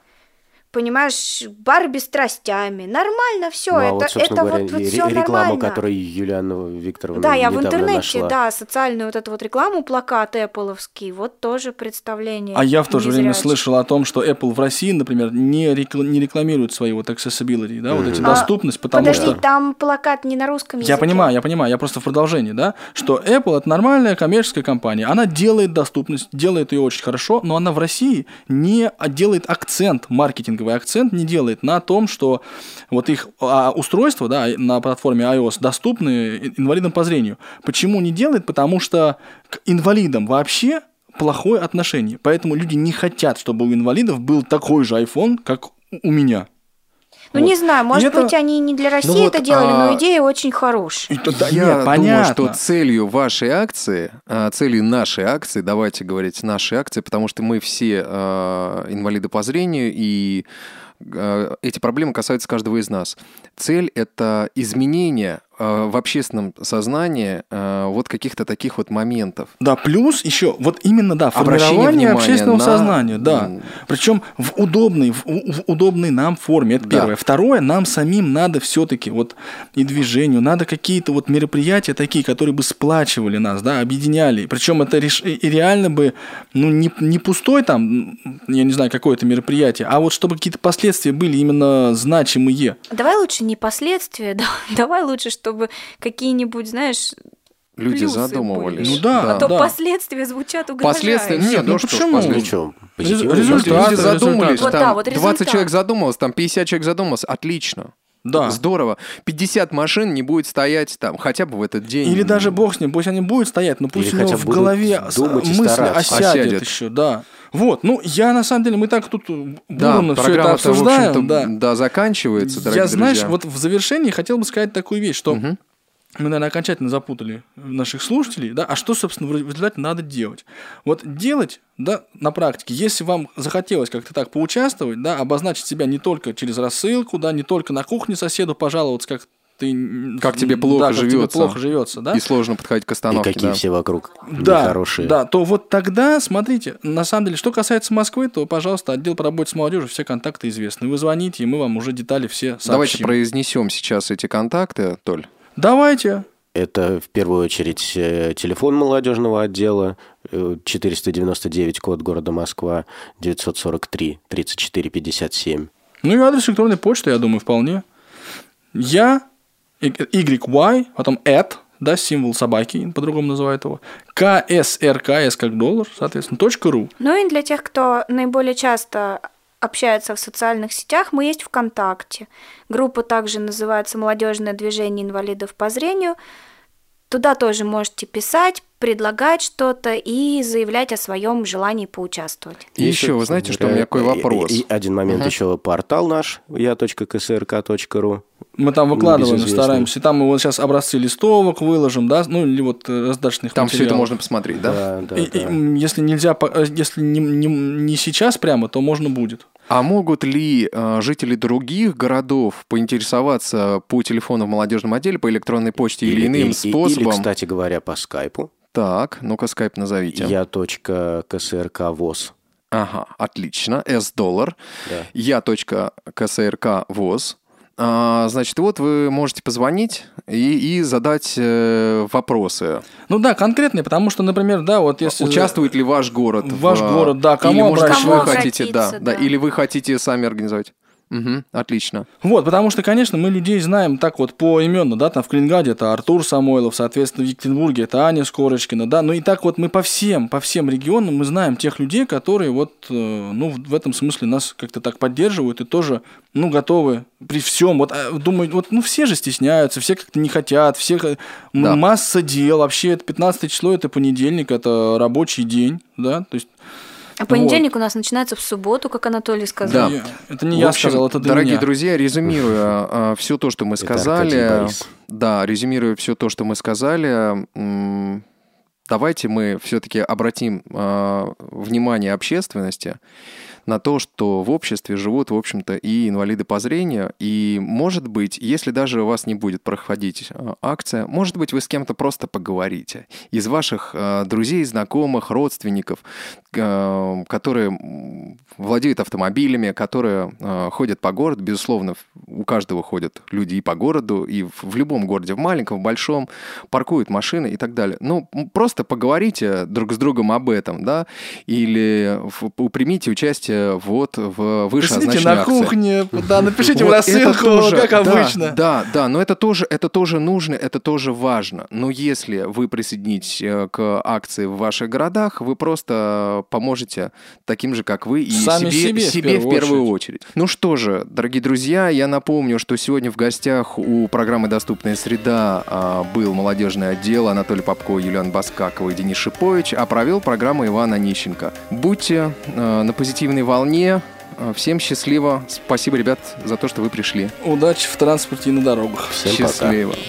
Понимаешь, Барби с тростями. Нормально все. Ну, а это вот, это говоря, вот, вот все реклама, нормально. которую Юлиана Викторовна Да, я в интернете, нашла. да, социальную вот эту вот рекламу, плакат Эппловский, вот тоже представление. А я в то же время слышал о том, что Apple в России, например, не, рекла- не рекламирует свои вот accessibility, да, вот эти А, доступность, потому Подожди, что... там плакат не на русском языке. Я понимаю, я понимаю, я просто в продолжении, да, что Apple это нормальная коммерческая компания, она делает доступность, делает ее очень хорошо, но она в России не делает акцент, маркетинговый акцент не делает на том, что вот их а, устройства, да, на платформе iOS доступны инвалидам по зрению. Почему не делает? Потому что к инвалидам вообще плохое отношение, поэтому люди не хотят, чтобы у инвалидов был такой же iPhone, как у меня. Ну, Вот. не знаю, может это- быть, они не для России Ну вот, это делали, а- но идея очень хорошая. И то- да, Я нет, думаю, понятно. что целью вашей акции, а, целью нашей акции, давайте говорить нашей акции, потому что мы все а, инвалиды по зрению, и а, эти проблемы касаются каждого из нас. Цель — это изменение э, в общественном сознании э, вот каких-то таких вот моментов. Да, плюс еще вот именно да формирование общественного на... сознания, да. Причем в удобной, в, в удобной нам форме. Это да. первое. Второе, нам самим надо все-таки вот и движению, надо какие-то вот мероприятия такие, которые бы сплачивали нас, да, объединяли. Причем это реш... и реально бы ну не не пустой там, я не знаю какое-то мероприятие, а вот чтобы какие-то последствия были именно значимые. Давай лучше не последствия, *laughs* давай лучше, чтобы какие-нибудь, знаешь, Люди задумывались. Ну да, а то да. последствия звучат угрожающе. Последствия, нет, ну, ну почему? Последствия. Люди задумались, вот, там да, вот 20 человек задумалось, там 50 человек задумалось, отлично. Да. Здорово. 50 машин не будет стоять там хотя бы в этот день. Или даже бог с ним, пусть они будут стоять, но пусть Или у него в голове мысли осядет, осядет еще, да. Вот, ну я на самом деле, мы так тут бурно да, все это обсуждаем. Да, да, заканчивается, дорогие Я, знаешь, друзья. вот в завершении хотел бы сказать такую вещь, что угу мы, наверное, окончательно запутали наших слушателей, да, а что, собственно, в результате надо делать? Вот делать, да, на практике, если вам захотелось как-то так поучаствовать, да, обозначить себя не только через рассылку, да, не только на кухне соседу пожаловаться, как ты как тебе плохо да, живется, как тебе плохо живется, да? И сложно подходить к остановке. И какие да. все вокруг да, хорошие. Да, то вот тогда, смотрите, на самом деле, что касается Москвы, то, пожалуйста, отдел по работе с молодежью, все контакты известны. Вы звоните, и мы вам уже детали все сообщим. Давайте произнесем сейчас эти контакты, Толь. Давайте. Это в первую очередь э, телефон молодежного отдела 499 э, код города Москва 943 34 57. Ну и адрес электронной почты, я думаю, вполне. Я, YY, потом at, да, символ собаки, по-другому называют его, С как доллар, соответственно, .ру. Ну и для тех, кто наиболее часто общается в социальных сетях, мы есть ВКонтакте. Группа также называется «Молодежное движение инвалидов по зрению». Туда тоже можете писать, предлагать что-то и заявлять о своем желании поучаствовать. И еще, вы знаете, что у меня какой вопрос? И, и один момент uh-huh. еще портал наш я.ксрк.ру. Мы там выкладываем, стараемся. Там мы вот сейчас образцы листовок выложим, да, ну или вот э, раздачных Там все это можно посмотреть, да? Да, да. И, да. И, если нельзя, э, если не, не, не сейчас прямо, то можно будет. А могут ли э, жители других городов поинтересоваться по телефону в молодежном отделе, по электронной почте или, или иным и, способом? Или, кстати говоря, по скайпу. Так, ну-ка скайп назовите. Я точка КСРК ВОЗ. Ага, отлично. S доллар. Да. Я точка КСРК ВОЗ. А, значит, вот вы можете позвонить и, и задать э, вопросы. Ну да, конкретные, потому что, например, да, вот если... Участвует ли ваш город? Ваш в... город, да, кому Или, может, кому вы хотите, да, да. да, или вы хотите сами организовать? Угу, отлично. Вот, потому что, конечно, мы людей знаем так вот поименно, да, там в Калининграде это Артур Самойлов, соответственно, в Екатеринбурге это Аня Скорочкина, да, ну и так вот мы по всем, по всем регионам мы знаем тех людей, которые вот, э, ну, в этом смысле нас как-то так поддерживают и тоже, ну, готовы при всем, вот, а, думаю, вот, ну, все же стесняются, все как-то не хотят, все, да. масса дел, вообще, это 15 число, это понедельник, это рабочий день, да, то есть а понедельник вот. у нас начинается в субботу, как Анатолий сказал. Да. Это не в я общем, сказал, это Дорогие меня. друзья, резюмируя а, все то, что мы сказали, да, резюмируя все то, что мы сказали, давайте мы все-таки обратим а, внимание общественности на то, что в обществе живут, в общем-то, и инвалиды по зрению. И, может быть, если даже у вас не будет проходить э, акция, может быть, вы с кем-то просто поговорите. Из ваших э, друзей, знакомых, родственников, которые владеют автомобилями, которые ходят по городу. Безусловно, у каждого ходят люди и по городу, и в любом городе, в маленьком, в большом, паркуют машины и так далее. Ну, просто поговорите друг с другом об этом, да, или примите участие вот в вышеозначенной на акции. кухне, да, напишите вот рассылку, тоже, как обычно. Да, да, но это тоже, это тоже нужно, это тоже важно. Но если вы присоединитесь э, к акции в ваших городах, вы просто поможете таким же, как вы, и Сами себе, себе, себе в, первую, в первую очередь. очередь. Ну что же, дорогие друзья, я напомню, что сегодня в гостях у программы «Доступная среда» а, был молодежный отдел Анатолий Попко, Юлиан Баскакова и Денис Шипович, а провел программу Иван Онищенко. Будьте э, на позитивной позитивной волне. Э, всем счастливо. Спасибо, ребят, за то, что вы пришли. Удачи в транспорте и на дорогах. Всем счастливо. Пока.